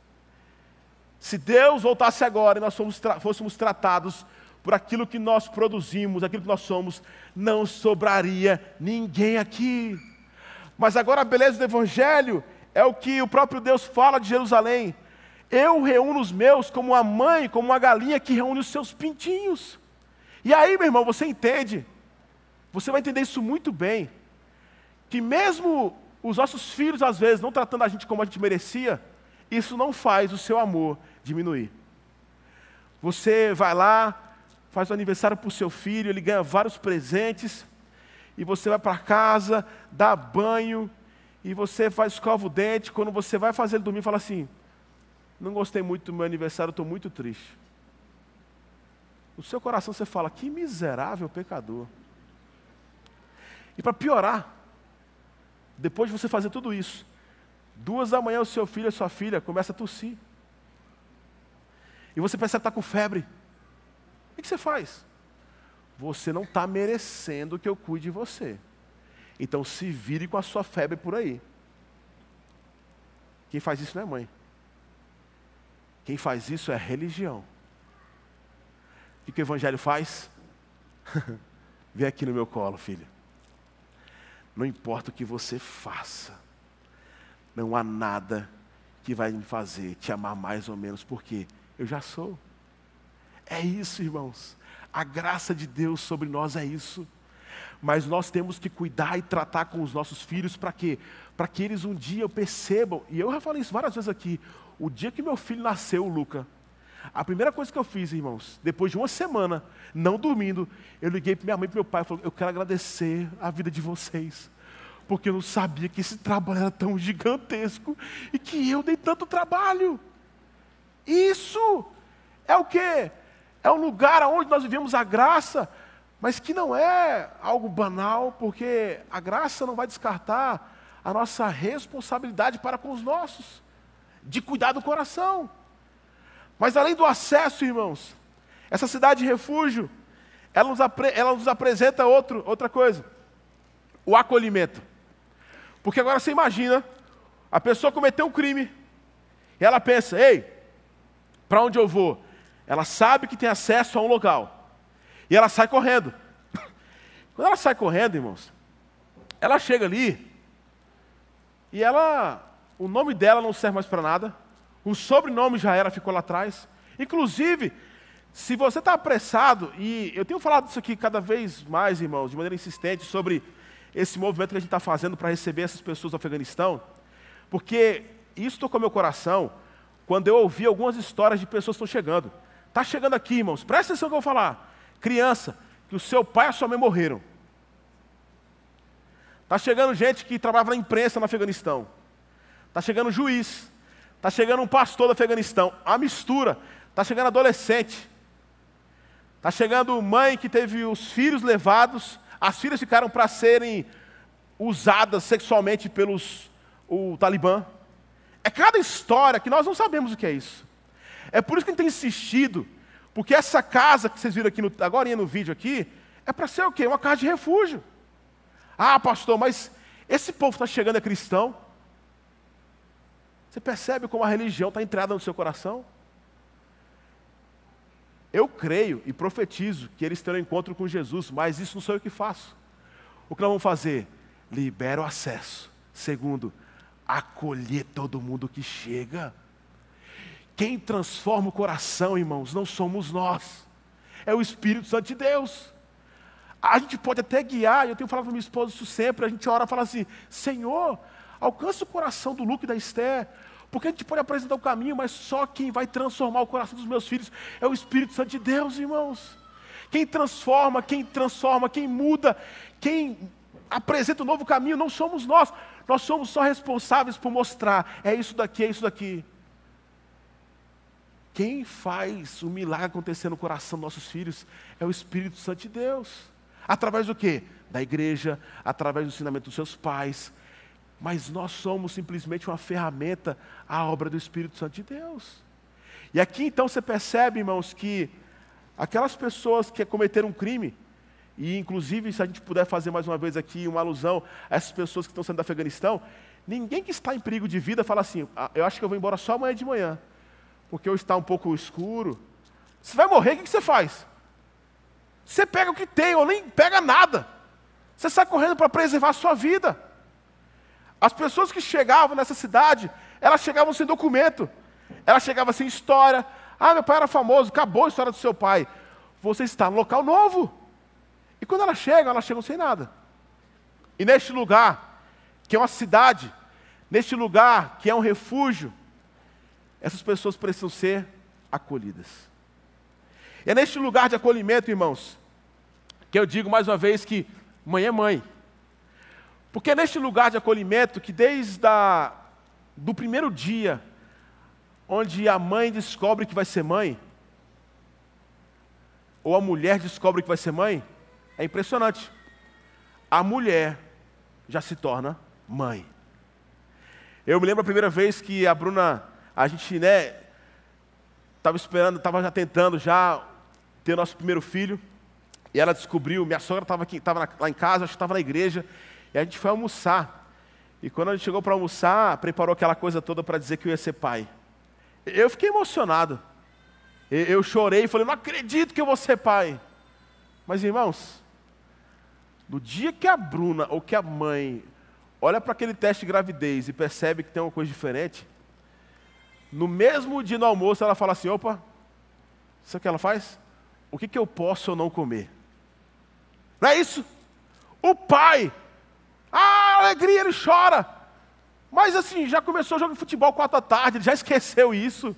Se Deus voltasse agora e nós tra fôssemos tratados por aquilo que nós produzimos, aquilo que nós somos, não sobraria ninguém aqui. Mas agora a beleza do Evangelho é o que o próprio Deus fala de Jerusalém. Eu reúno os meus como uma mãe, como uma galinha que reúne os seus pintinhos. E aí, meu irmão, você entende, você vai entender isso muito bem, que mesmo os nossos filhos, às vezes, não tratando a gente como a gente merecia, isso não faz o seu amor diminuir. Você vai lá, faz o aniversário para o seu filho, ele ganha vários presentes, e você vai para casa, dá banho, e você faz escova o dente. Quando você vai fazer ele dormir, fala assim: Não gostei muito do meu aniversário, estou muito triste. No seu coração você fala: Que miserável pecador. E para piorar, depois de você fazer tudo isso, duas da manhã o seu filho e a sua filha começa a tossir. E você percebe que está com febre. O que você faz? Você não está merecendo que eu cuide de você. Então se vire com a sua febre por aí. Quem faz isso não é mãe. Quem faz isso é religião. O que o evangelho faz? Vem aqui no meu colo, filho. Não importa o que você faça, não há nada que vai me fazer te amar mais ou menos, porque eu já sou. É isso, irmãos. A graça de Deus sobre nós é isso. Mas nós temos que cuidar e tratar com os nossos filhos para quê? Para que eles um dia percebam, e eu já falei isso várias vezes aqui, o dia que meu filho nasceu, o Luca, a primeira coisa que eu fiz, irmãos, depois de uma semana, não dormindo, eu liguei para minha mãe e para meu pai e falei, eu quero agradecer a vida de vocês. Porque eu não sabia que esse trabalho era tão gigantesco e que eu dei tanto trabalho. Isso é o que? É um lugar onde nós vivemos a graça, mas que não é algo banal, porque a graça não vai descartar a nossa responsabilidade para com os nossos, de cuidar do coração. Mas além do acesso, irmãos, essa cidade de refúgio, ela nos, apre ela nos apresenta outro, outra coisa: o acolhimento. Porque agora você imagina, a pessoa cometeu um crime, e ela pensa: ei, para onde eu vou? Ela sabe que tem acesso a um local. E ela sai correndo. Quando ela sai correndo, irmãos, ela chega ali e ela, o nome dela não serve mais para nada. O sobrenome já era, ficou lá atrás. Inclusive, se você está apressado, e eu tenho falado isso aqui cada vez mais, irmãos, de maneira insistente, sobre esse movimento que a gente está fazendo para receber essas pessoas do Afeganistão, porque isso tocou meu coração quando eu ouvi algumas histórias de pessoas que estão chegando. Está chegando aqui, irmãos, presta atenção no que eu vou falar. Criança, que o seu pai e a sua mãe morreram. Está chegando gente que trabalhava na imprensa no Afeganistão. Está chegando juiz. Está chegando um pastor do Afeganistão. A mistura. Está chegando adolescente. Está chegando mãe que teve os filhos levados. As filhas ficaram para serem usadas sexualmente pelos o Talibã. É cada história que nós não sabemos o que é isso. É por isso que a gente tem insistido, porque essa casa que vocês viram aqui no, agora no vídeo aqui, é para ser o quê? Uma casa de refúgio. Ah, pastor, mas esse povo está chegando é cristão. Você percebe como a religião está entrada no seu coração? Eu creio e profetizo que eles terão encontro com Jesus, mas isso não sou eu que faço. O que nós vamos fazer? Libera o acesso. Segundo, acolher todo mundo que chega. Quem transforma o coração, irmãos, não somos nós, é o Espírito Santo de Deus. A gente pode até guiar, eu tenho falado para minha esposa isso sempre, a gente ora e fala assim: Senhor, alcança o coração do Luke e da Esther, porque a gente pode apresentar o caminho, mas só quem vai transformar o coração dos meus filhos é o Espírito Santo de Deus, irmãos. Quem transforma, quem transforma, quem muda, quem apresenta um novo caminho, não somos nós. Nós somos só responsáveis por mostrar, é isso daqui, é isso daqui. Quem faz o milagre acontecer no coração dos nossos filhos é o Espírito Santo de Deus. Através do quê? Da igreja, através do ensinamento dos seus pais. Mas nós somos simplesmente uma ferramenta à obra do Espírito Santo de Deus. E aqui então você percebe, irmãos, que aquelas pessoas que cometeram um crime, e inclusive se a gente puder fazer mais uma vez aqui uma alusão a essas pessoas que estão saindo do Afeganistão, ninguém que está em perigo de vida fala assim, ah, eu acho que eu vou embora só amanhã de manhã porque hoje está um pouco escuro. Você vai morrer, o que você faz? Você pega o que tem, ou nem pega nada. Você sai correndo para preservar a sua vida. As pessoas que chegavam nessa cidade, elas chegavam sem documento. Elas chegavam sem história. Ah, meu pai era famoso, acabou a história do seu pai. Você está no local novo. E quando elas chegam, elas chegam sem nada. E neste lugar, que é uma cidade, neste lugar que é um refúgio, essas pessoas precisam ser acolhidas. E é neste lugar de acolhimento, irmãos, que eu digo mais uma vez que mãe é mãe. Porque é neste lugar de acolhimento que desde a, do primeiro dia, onde a mãe descobre que vai ser mãe, ou a mulher descobre que vai ser mãe, é impressionante. A mulher já se torna mãe. Eu me lembro a primeira vez que a Bruna, a gente, né, estava esperando, estava já tentando já ter nosso primeiro filho, e ela descobriu, minha sogra estava estava lá em casa, acho que estava na igreja, e a gente foi almoçar. E quando a gente chegou para almoçar, preparou aquela coisa toda para dizer que eu ia ser pai. Eu fiquei emocionado. Eu chorei e falei, não acredito que eu vou ser pai. Mas irmãos, no dia que a Bruna ou que a mãe olha para aquele teste de gravidez e percebe que tem uma coisa diferente, no mesmo dia no almoço ela fala assim: opa, sabe o que ela faz? O que, que eu posso ou não comer? Não é isso? O pai, ah, alegria, ele chora. Mas assim, já começou o jogo de futebol quatro da tarde, ele já esqueceu isso.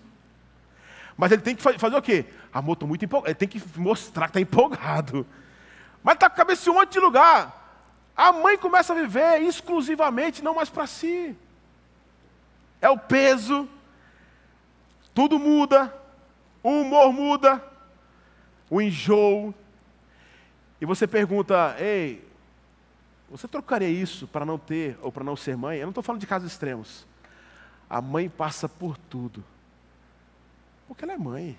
Mas ele tem que fazer o quê? Amor, estou muito empolgado. Ele tem que mostrar que está empolgado. Mas está com a cabeça em um monte de lugar. A mãe começa a viver exclusivamente, não mais para si. É o peso, tudo muda, o humor muda, o enjoo. E você pergunta, ei, você trocaria isso para não ter ou para não ser mãe? Eu não estou falando de casos extremos. A mãe passa por tudo. Porque ela é mãe.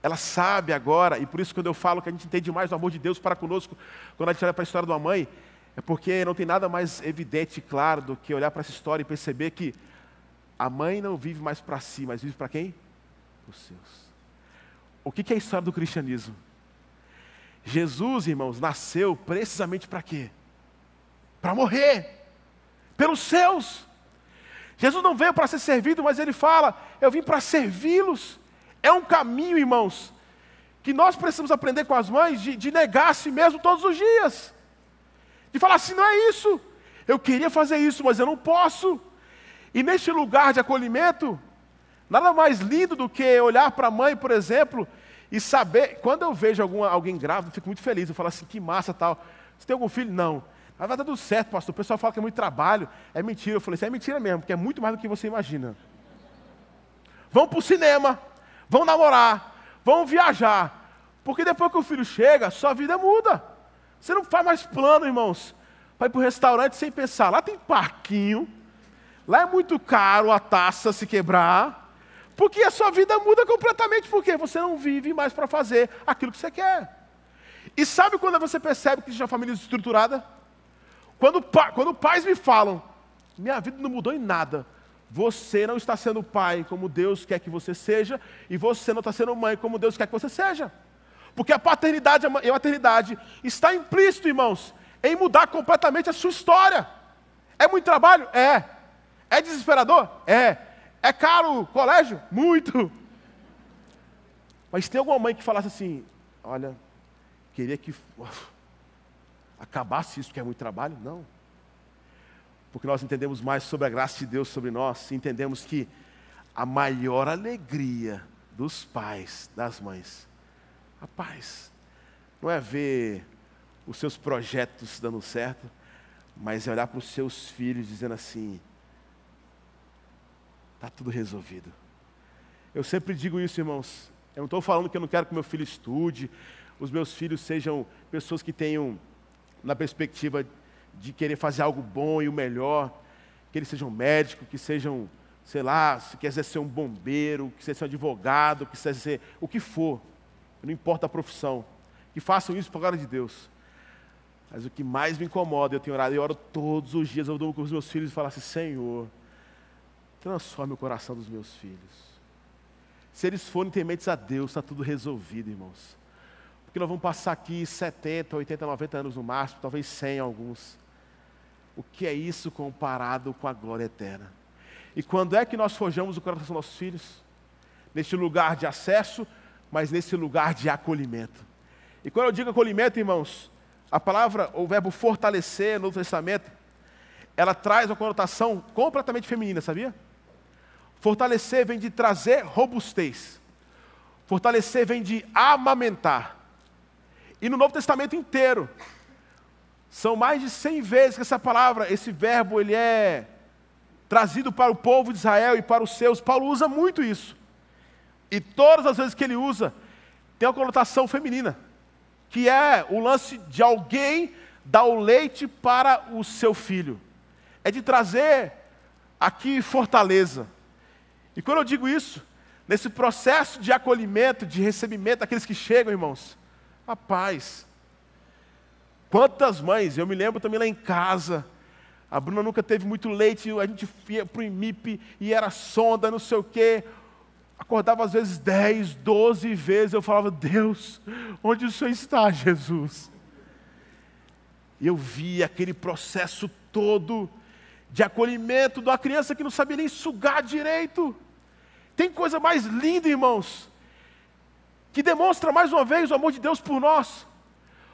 Ela sabe agora, e por isso quando eu falo que a gente entende mais o amor de Deus para conosco, quando a gente olha para a história de uma mãe, é porque não tem nada mais evidente e claro do que olhar para essa história e perceber que a mãe não vive mais para si, mas vive para quem? Para os seus. O que é a história do cristianismo? Jesus, irmãos, nasceu precisamente para quê? Para morrer. Pelos seus. Jesus não veio para ser servido, mas ele fala: Eu vim para servi-los. É um caminho, irmãos, que nós precisamos aprender com as mães de, de negar a si mesmo todos os dias. De falar assim: não é isso. Eu queria fazer isso, mas eu não posso. E neste lugar de acolhimento, nada mais lindo do que olhar para a mãe, por exemplo, e saber. Quando eu vejo alguma, alguém grávido, eu fico muito feliz. Eu falo assim: que massa tal. Você tem algum filho? Não. Mas vai dar tudo certo, pastor. O pessoal fala que é muito trabalho. É mentira. Eu falei é mentira mesmo, porque é muito mais do que você imagina. Vão para o cinema vão namorar, vão viajar. Porque depois que o filho chega, sua vida muda. Você não faz mais plano, irmãos, ir para o restaurante sem pensar. Lá tem parquinho, lá é muito caro a taça se quebrar. Porque a sua vida muda completamente, porque você não vive mais para fazer aquilo que você quer. E sabe quando você percebe que existe uma família estruturada? Quando, quando pais me falam, minha vida não mudou em nada, você não está sendo pai como Deus quer que você seja, e você não está sendo mãe como Deus quer que você seja. Porque a paternidade e a maternidade está implícito, irmãos, em mudar completamente a sua história. É muito trabalho? É. É desesperador? É. É caro o colégio? Muito. Mas tem alguma mãe que falasse assim: olha, queria que acabasse isso, porque é muito trabalho? Não porque nós entendemos mais sobre a graça de Deus sobre nós, e entendemos que a maior alegria dos pais, das mães, a paz, não é ver os seus projetos dando certo, mas é olhar para os seus filhos dizendo assim: está tudo resolvido. Eu sempre digo isso, irmãos. Eu não estou falando que eu não quero que meu filho estude, os meus filhos sejam pessoas que tenham, na perspectiva de querer fazer algo bom e o melhor, que eles sejam médicos, que sejam, sei lá, se quiser ser um bombeiro, que seja um advogado, que seja ser o que for, não importa a profissão, que façam isso a glória de Deus. Mas o que mais me incomoda, eu tenho orado, eu oro todos os dias, eu dou com os meus filhos e falo assim, Senhor, transforme o coração dos meus filhos. Se eles forem tementes a Deus, está tudo resolvido, irmãos. Porque nós vamos passar aqui 70, 80, 90 anos no máximo, talvez 100 alguns. O que é isso comparado com a glória eterna? E quando é que nós forjamos o coração dos nossos filhos? Neste lugar de acesso, mas nesse lugar de acolhimento. E quando eu digo acolhimento, irmãos, a palavra, o verbo fortalecer no Novo Testamento, ela traz uma conotação completamente feminina, sabia? Fortalecer vem de trazer robustez. Fortalecer vem de amamentar. E no Novo Testamento inteiro, são mais de 100 vezes que essa palavra, esse verbo, ele é trazido para o povo de Israel e para os seus. Paulo usa muito isso. E todas as vezes que ele usa, tem uma conotação feminina, que é o lance de alguém dar o leite para o seu filho. É de trazer aqui fortaleza. E quando eu digo isso, nesse processo de acolhimento, de recebimento daqueles que chegam, irmãos, a paz. Quantas mães, eu me lembro também lá em casa, a Bruna nunca teve muito leite, a gente ia para o IMIP e era sonda, não sei o quê. Acordava às vezes 10, 12 vezes, eu falava, Deus, onde o Senhor está, Jesus? E eu via aquele processo todo de acolhimento de uma criança que não sabia nem sugar direito. Tem coisa mais linda, irmãos, que demonstra mais uma vez o amor de Deus por nós.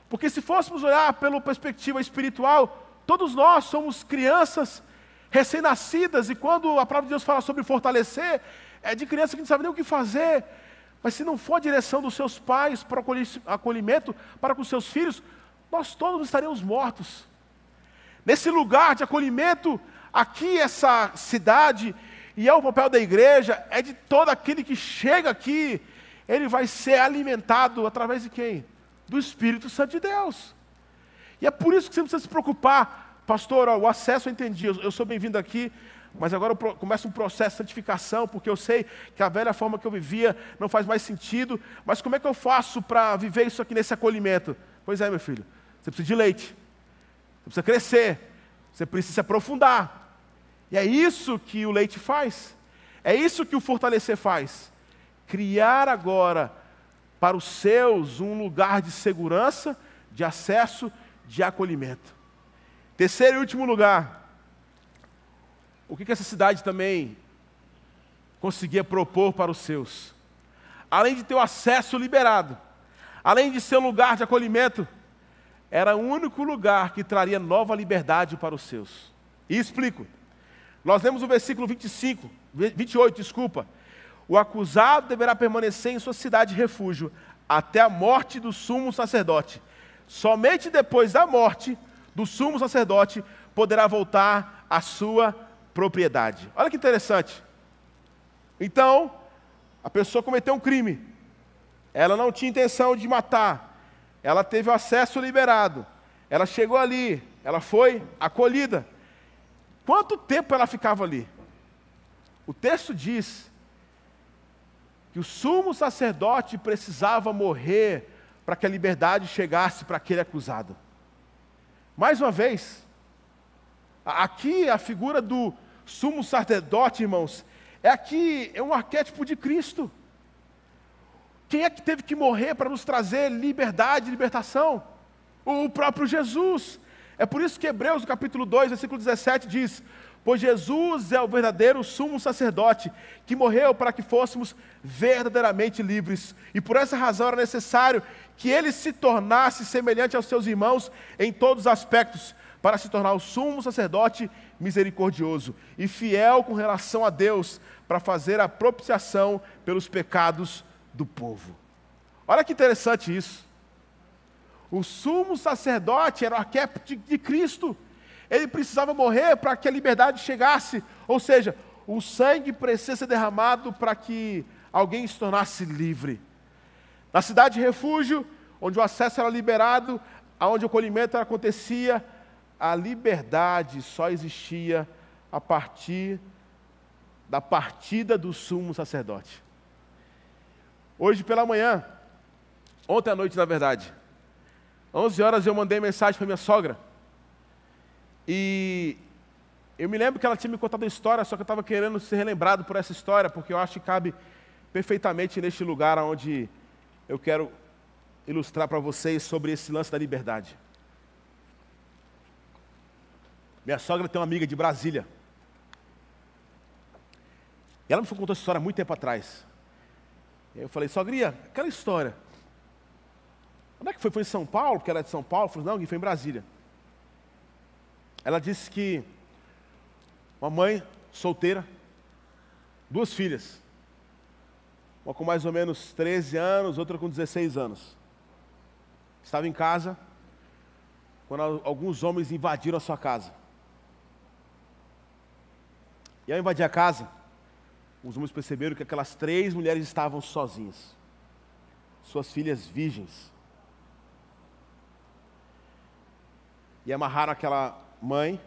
Porque se fôssemos olhar pela perspectiva espiritual, todos nós somos crianças recém-nascidas, e quando a palavra de Deus fala sobre fortalecer, é de criança que não sabe nem o que fazer. Mas se não for a direção dos seus pais para o acolhimento para com seus filhos, nós todos estaremos mortos. Nesse lugar de acolhimento, aqui essa cidade, e é o papel da igreja, é de todo aquele que chega aqui, ele vai ser alimentado através de quem? Do Espírito Santo de Deus. E é por isso que você precisa se preocupar, pastor, ó, o acesso eu entendi, eu, eu sou bem-vindo aqui, mas agora começa um processo de santificação, porque eu sei que a velha forma que eu vivia não faz mais sentido, mas como é que eu faço para viver isso aqui nesse acolhimento? Pois é, meu filho, você precisa de leite, você precisa crescer, você precisa se aprofundar. E é isso que o leite faz, é isso que o fortalecer faz. Criar agora para os seus um lugar de segurança, de acesso, de acolhimento. Terceiro e último lugar, o que, essa cidade também conseguia propor para os seus? Além de ter o acesso liberado, além de ser um lugar de acolhimento, era o único lugar que traria nova liberdade para os seus. E explico. Nós lemos o versículo 25, 28, desculpa. O acusado deverá permanecer em sua cidade de refúgio até a morte do sumo sacerdote. Somente depois da morte do sumo sacerdote poderá voltar à sua propriedade. Olha que interessante. Então, a pessoa cometeu um crime. Ela não tinha intenção de matar. Ela teve o acesso liberado. Ela chegou ali, ela foi acolhida. Quanto tempo ela ficava ali? O texto diz que o sumo sacerdote precisava morrer para que a liberdade chegasse para aquele acusado. Mais uma vez, aqui a figura do sumo sacerdote, irmãos, é aqui é um arquétipo de Cristo. Quem é que teve que morrer para nos trazer liberdade, libertação? O próprio Jesus. É por isso que Hebreus, capítulo 2, versículo 17 diz: Pois Jesus é o verdadeiro sumo sacerdote, que morreu para que fôssemos verdadeiramente livres. E por essa razão era necessário que ele se tornasse semelhante aos seus irmãos em todos os aspectos, para se tornar o sumo sacerdote misericordioso e fiel com relação a Deus, para fazer a propiciação pelos pecados do povo. Olha que interessante isso. O sumo sacerdote era o arquétipo de, de Cristo. Ele precisava morrer para que a liberdade chegasse. Ou seja, o sangue precisa ser derramado para que alguém se tornasse livre. Na cidade de refúgio, onde o acesso era liberado, onde o acolhimento acontecia, a liberdade só existia a partir da partida do sumo sacerdote. Hoje pela manhã, ontem à noite na verdade, 11 horas eu mandei mensagem para minha sogra. E eu me lembro que ela tinha me contado uma história, só que eu estava querendo ser relembrado por essa história, porque eu acho que cabe perfeitamente neste lugar onde eu quero ilustrar para vocês sobre esse lance da liberdade. Minha sogra tem uma amiga de Brasília. E ela me contou essa história muito tempo atrás. E eu falei, sogria, aquela história. Onde é que foi? Foi em São Paulo, porque ela é de São Paulo? Eu falei, não, foi em Brasília. Ela disse que uma mãe solteira, duas filhas. uma com mais ou menos 13 anos, outra com 16 anos. Estava em casa, quando alguns homens invadiram a sua casa. E ao invadir a casa, os homens perceberam que aquelas três mulheres estavam sozinhas, suas filhas virgens. E amarraram aquela mãe,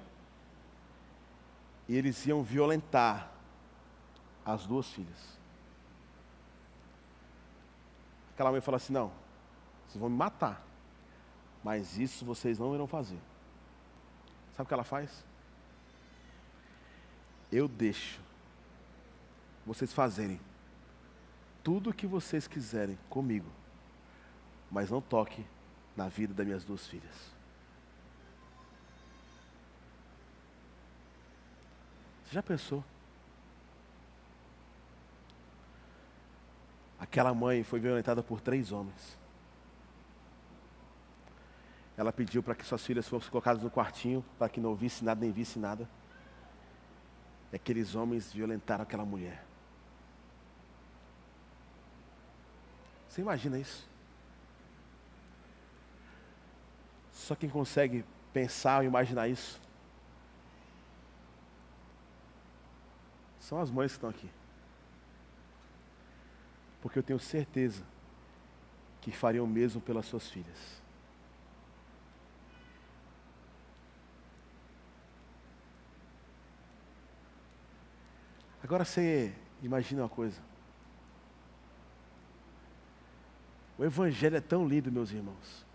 e eles iam violentar as duas filhas. Aquela mãe falou assim: Não, vocês vão me matar, mas isso vocês não irão fazer. Sabe o que ela faz? Eu deixo vocês fazerem tudo o que vocês quiserem comigo, mas não toque na vida das minhas duas filhas. Já pensou? Aquela mãe foi violentada por três homens. Ela pediu para que suas filhas fossem colocadas no quartinho, para que não ouvisse nada nem visse nada. E aqueles homens violentaram aquela mulher. Você imagina isso? Só quem consegue pensar ou imaginar isso são as mães que estão aqui. Porque eu tenho certeza que fariam o mesmo pelas suas filhas. Agora você imagina uma coisa. O Evangelho é tão lindo, meus irmãos,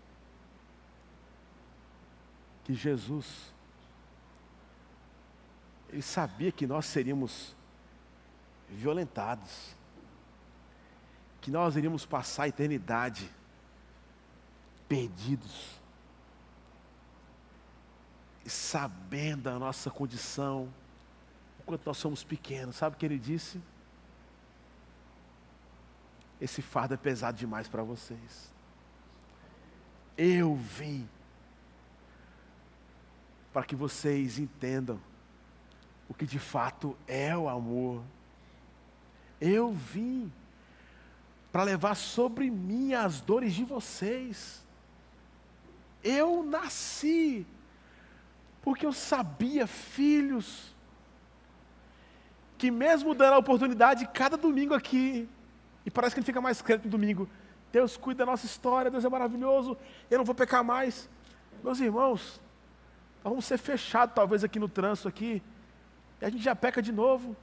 que Jesus, Ele sabia que nós seríamos violentados, que nós iríamos passar a eternidade perdidos, e sabendo da nossa condição, o quanto nós somos pequenos, sabe o que Ele disse? esse fardo é pesado demais para vocês. Eu vim para que vocês entendam o que de fato é o amor. Eu vim para levar sobre mim as dores de vocês. Eu nasci porque eu sabia, filhos, que mesmo dando a oportunidade cada domingo aqui, e parece que ele fica mais crente no domingo. Deus cuida da nossa história, Deus é maravilhoso, eu não vou pecar mais. Meus irmãos, nós vamos ser fechados talvez aqui no trânsito aqui, e a gente já peca de novo.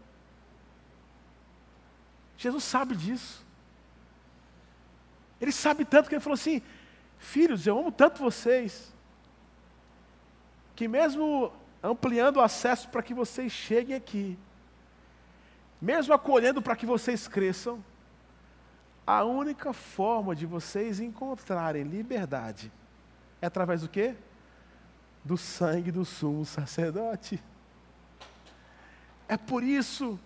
Jesus sabe disso. Ele sabe tanto que ele falou assim: Filhos, eu amo tanto vocês, que mesmo ampliando o acesso para que vocês cheguem aqui, mesmo acolhendo para que vocês cresçam, a única forma de vocês encontrarem liberdade é através do quê? Do sangue do sumo sacerdote. É por isso,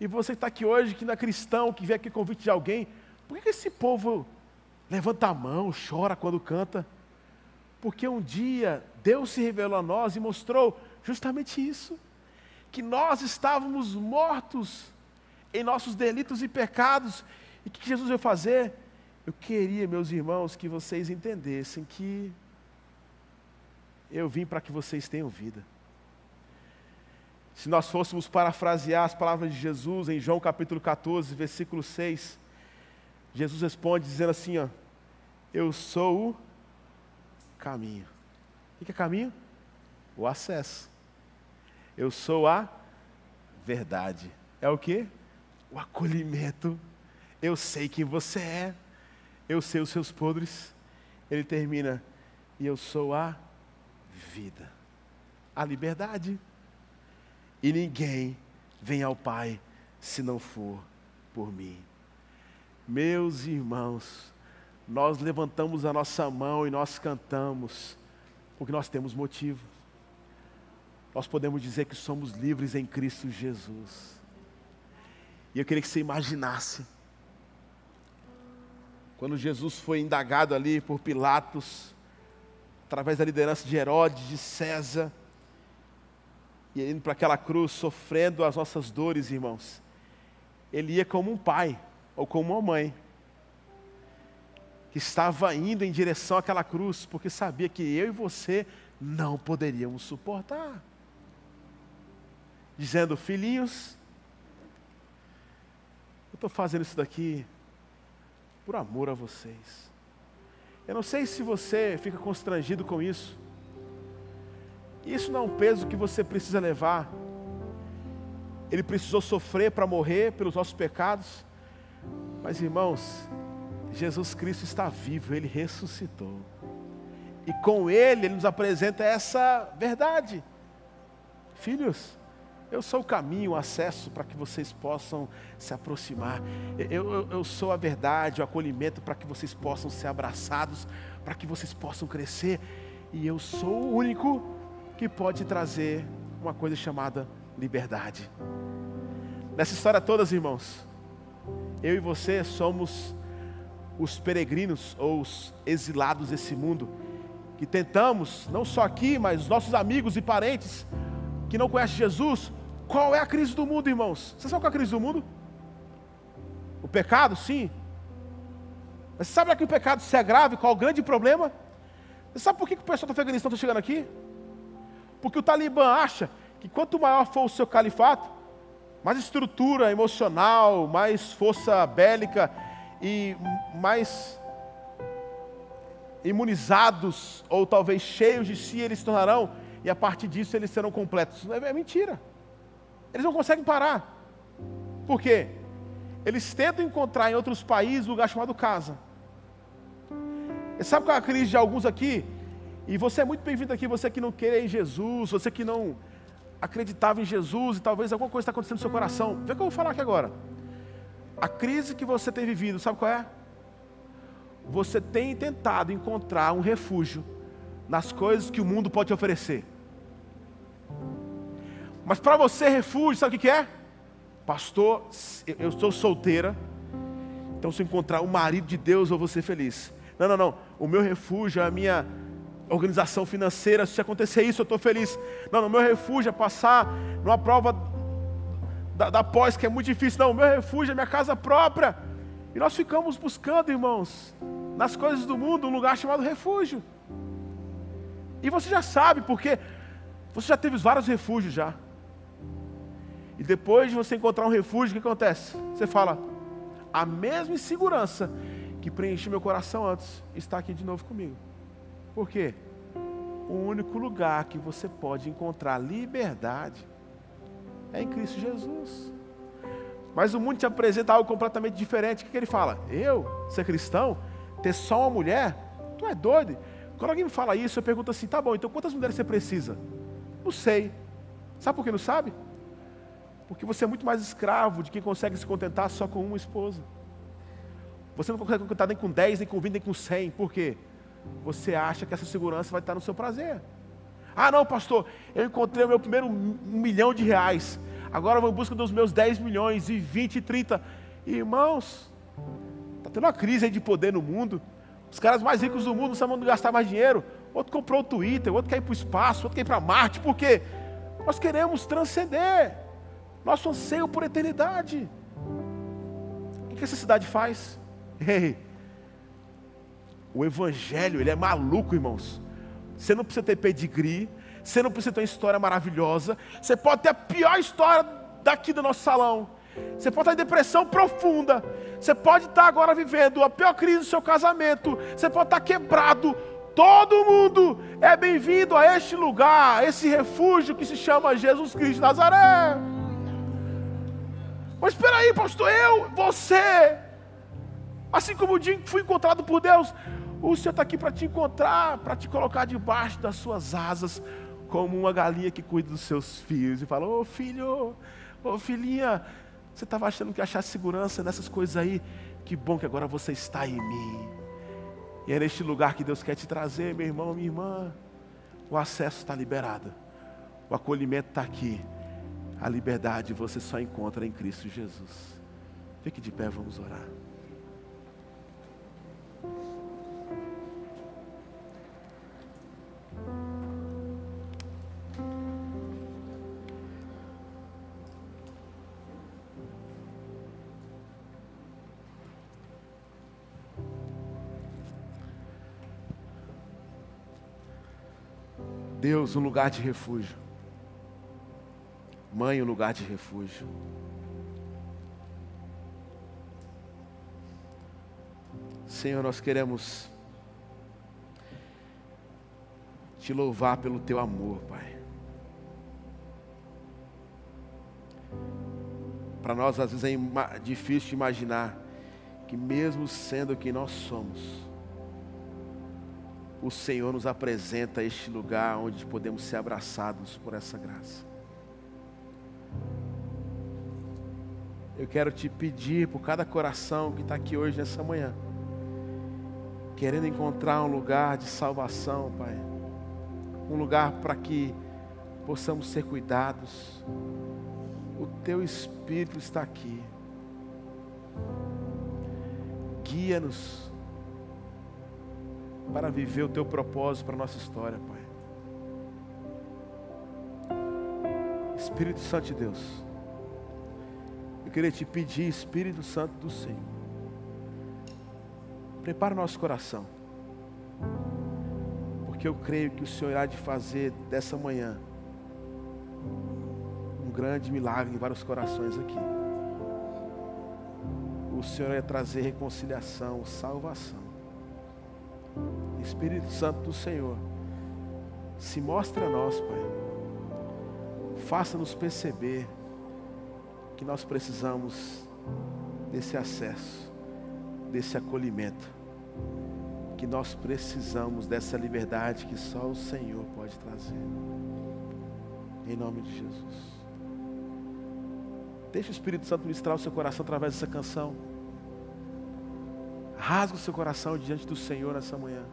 e você que está aqui hoje, que não é cristão, que vem aqui convite de alguém, por que esse povo levanta a mão, chora quando canta? Porque um dia Deus se revelou a nós e mostrou justamente isso: que nós estávamos mortos em nossos delitos e pecados, e o que Jesus veio fazer? Eu queria, meus irmãos, que vocês entendessem que eu vim para que vocês tenham vida. Se nós fôssemos parafrasear as palavras de Jesus em João capítulo 14, versículo 6, Jesus responde dizendo assim: ó, Eu sou o caminho. O que é caminho? O acesso. Eu sou a verdade. É o que? O acolhimento eu sei quem você é, eu sei os seus podres. Ele termina, e eu sou a vida, a liberdade. E ninguém vem ao Pai se não for por mim. Meus irmãos, nós levantamos a nossa mão e nós cantamos, porque nós temos motivo. Nós podemos dizer que somos livres em Cristo Jesus. E eu queria que você imaginasse quando Jesus foi indagado ali por Pilatos, através da liderança de Herodes, de César, indo para aquela cruz, sofrendo as nossas dores, irmãos, ele ia como um pai ou como uma mãe que estava indo em direção àquela cruz, porque sabia que eu e você não poderíamos suportar. Dizendo, filhinhos, eu estou fazendo isso daqui por amor a vocês. Eu não sei se você fica constrangido com isso. Isso não é um peso que você precisa levar. Ele precisou sofrer para morrer pelos nossos pecados. Mas irmãos, Jesus Cristo está vivo, ele ressuscitou. E com ele, ele nos apresenta essa verdade. Filhos, eu sou o caminho, o acesso para que vocês possam se aproximar. Eu, eu, eu, sou a verdade, o acolhimento para que vocês possam ser abraçados, para que vocês possam crescer. E eu sou o único que pode trazer uma coisa chamada liberdade. Nessa história toda, irmãos, eu e você somos os peregrinos ou os exilados desse mundo, que tentamos, não só aqui, mas nossos amigos e parentes que não conhecem Jesus, qual é a crise do mundo, irmãos? Você sabe qual é a crise do mundo? O pecado, sim. Mas sabe que o pecado se é grave? Qual é o grande problema? Você sabe por que o pessoal do Afeganistão está chegando aqui? Porque o Talibã acha que quanto maior for o seu califato, mais estrutura emocional, mais força bélica e mais imunizados ou talvez cheios de si eles se tornarão e a partir disso eles serão completos. É, é mentira. Eles não conseguem parar. Por quê? Eles tentam encontrar em outros países lugar chamado casa. E sabe qual é a crise de alguns aqui? E você é muito bem-vindo aqui, você que não quer em Jesus, você que não acreditava em Jesus e talvez alguma coisa está acontecendo no seu coração. Vê o que eu vou falar aqui agora. A crise que você tem vivido, sabe qual é? Você tem tentado encontrar um refúgio nas coisas que o mundo pode te oferecer. Mas para você, refúgio, sabe o que é? Pastor, eu estou solteira, então se encontrar o marido de Deus, eu vou ser feliz. Não, não, não. O meu refúgio é a minha organização financeira. Se acontecer isso, eu estou feliz. Não, o meu refúgio é passar numa prova da, da pós, que é muito difícil. Não, meu refúgio é minha casa própria. E nós ficamos buscando, irmãos, nas coisas do mundo, um lugar chamado refúgio. E você já sabe, porque você já teve vários refúgios já. E depois de você encontrar um refúgio, o que acontece? Você fala, a mesma insegurança que preencheu meu coração antes está aqui de novo comigo. Por quê? O único lugar que você pode encontrar liberdade é em Cristo Jesus. Mas o mundo te apresenta algo completamente diferente. O que, que ele fala? Eu, ser cristão, ter só uma mulher? Tu é doido? Quando alguém me fala isso, eu pergunto assim: tá bom, então quantas mulheres você precisa? Não sei. Sabe por que não sabe? Porque você é muito mais escravo de quem consegue se contentar só com uma esposa. Você não consegue se contentar nem com 10, nem com 20, nem com 100. Por quê? Você acha que essa segurança vai estar no seu prazer. Ah, não, pastor, eu encontrei o meu primeiro milhão de reais. Agora eu vou em busca dos meus 10 milhões e 20 e 30. Irmãos, está tendo uma crise de poder no mundo. Os caras mais ricos do mundo não sabem onde gastar mais dinheiro. Outro comprou o Twitter, outro quer ir para o espaço, outro quer ir para Marte. Por quê? Nós queremos transcender. Nosso anseio por eternidade. O que essa cidade faz? Ei, o Evangelho, ele é maluco, irmãos. Você não precisa ter pedigree, você não precisa ter uma história maravilhosa. Você pode ter a pior história daqui do nosso salão. Você pode estar em depressão profunda. Você pode estar agora vivendo a pior crise do seu casamento. Você pode estar quebrado. Todo mundo é bem-vindo a este lugar, a esse refúgio que se chama Jesus Cristo de Nazaré. Mas espera aí, pastor, eu, você, assim como o dia que fui encontrado por Deus, o Senhor está aqui para te encontrar, para te colocar debaixo das suas asas, como uma galinha que cuida dos seus filhos e fala: Ô oh, filho, ô oh, filhinha, você estava achando que achasse segurança nessas coisas aí? Que bom que agora você está em mim. E é neste lugar que Deus quer te trazer, meu irmão, minha irmã. O acesso está liberado, o acolhimento está aqui. A liberdade você só encontra em Cristo Jesus. Fique de pé, vamos orar. Deus, um lugar de refúgio. Mãe, um lugar de refúgio. Senhor, nós queremos te louvar pelo teu amor, Pai. Para nós, às vezes, é difícil imaginar que, mesmo sendo quem nós somos, o Senhor nos apresenta este lugar onde podemos ser abraçados por essa graça. Eu quero te pedir por cada coração que está aqui hoje, nessa manhã, querendo encontrar um lugar de salvação, Pai, um lugar para que possamos ser cuidados. O Teu Espírito está aqui. Guia-nos para viver o Teu propósito para a nossa história, Pai. Espírito Santo de Deus. Eu queria te pedir, Espírito Santo do Senhor, prepara o nosso coração, porque eu creio que o Senhor irá de fazer dessa manhã um grande milagre em vários corações aqui. O Senhor ia trazer reconciliação, salvação. Espírito Santo do Senhor, se mostre a nós, Pai. Faça-nos perceber que nós precisamos desse acesso, desse acolhimento, que nós precisamos dessa liberdade que só o Senhor pode trazer. Em nome de Jesus. Deixe o Espírito Santo ministrar o seu coração através dessa canção. Rasga o seu coração diante do Senhor nessa manhã.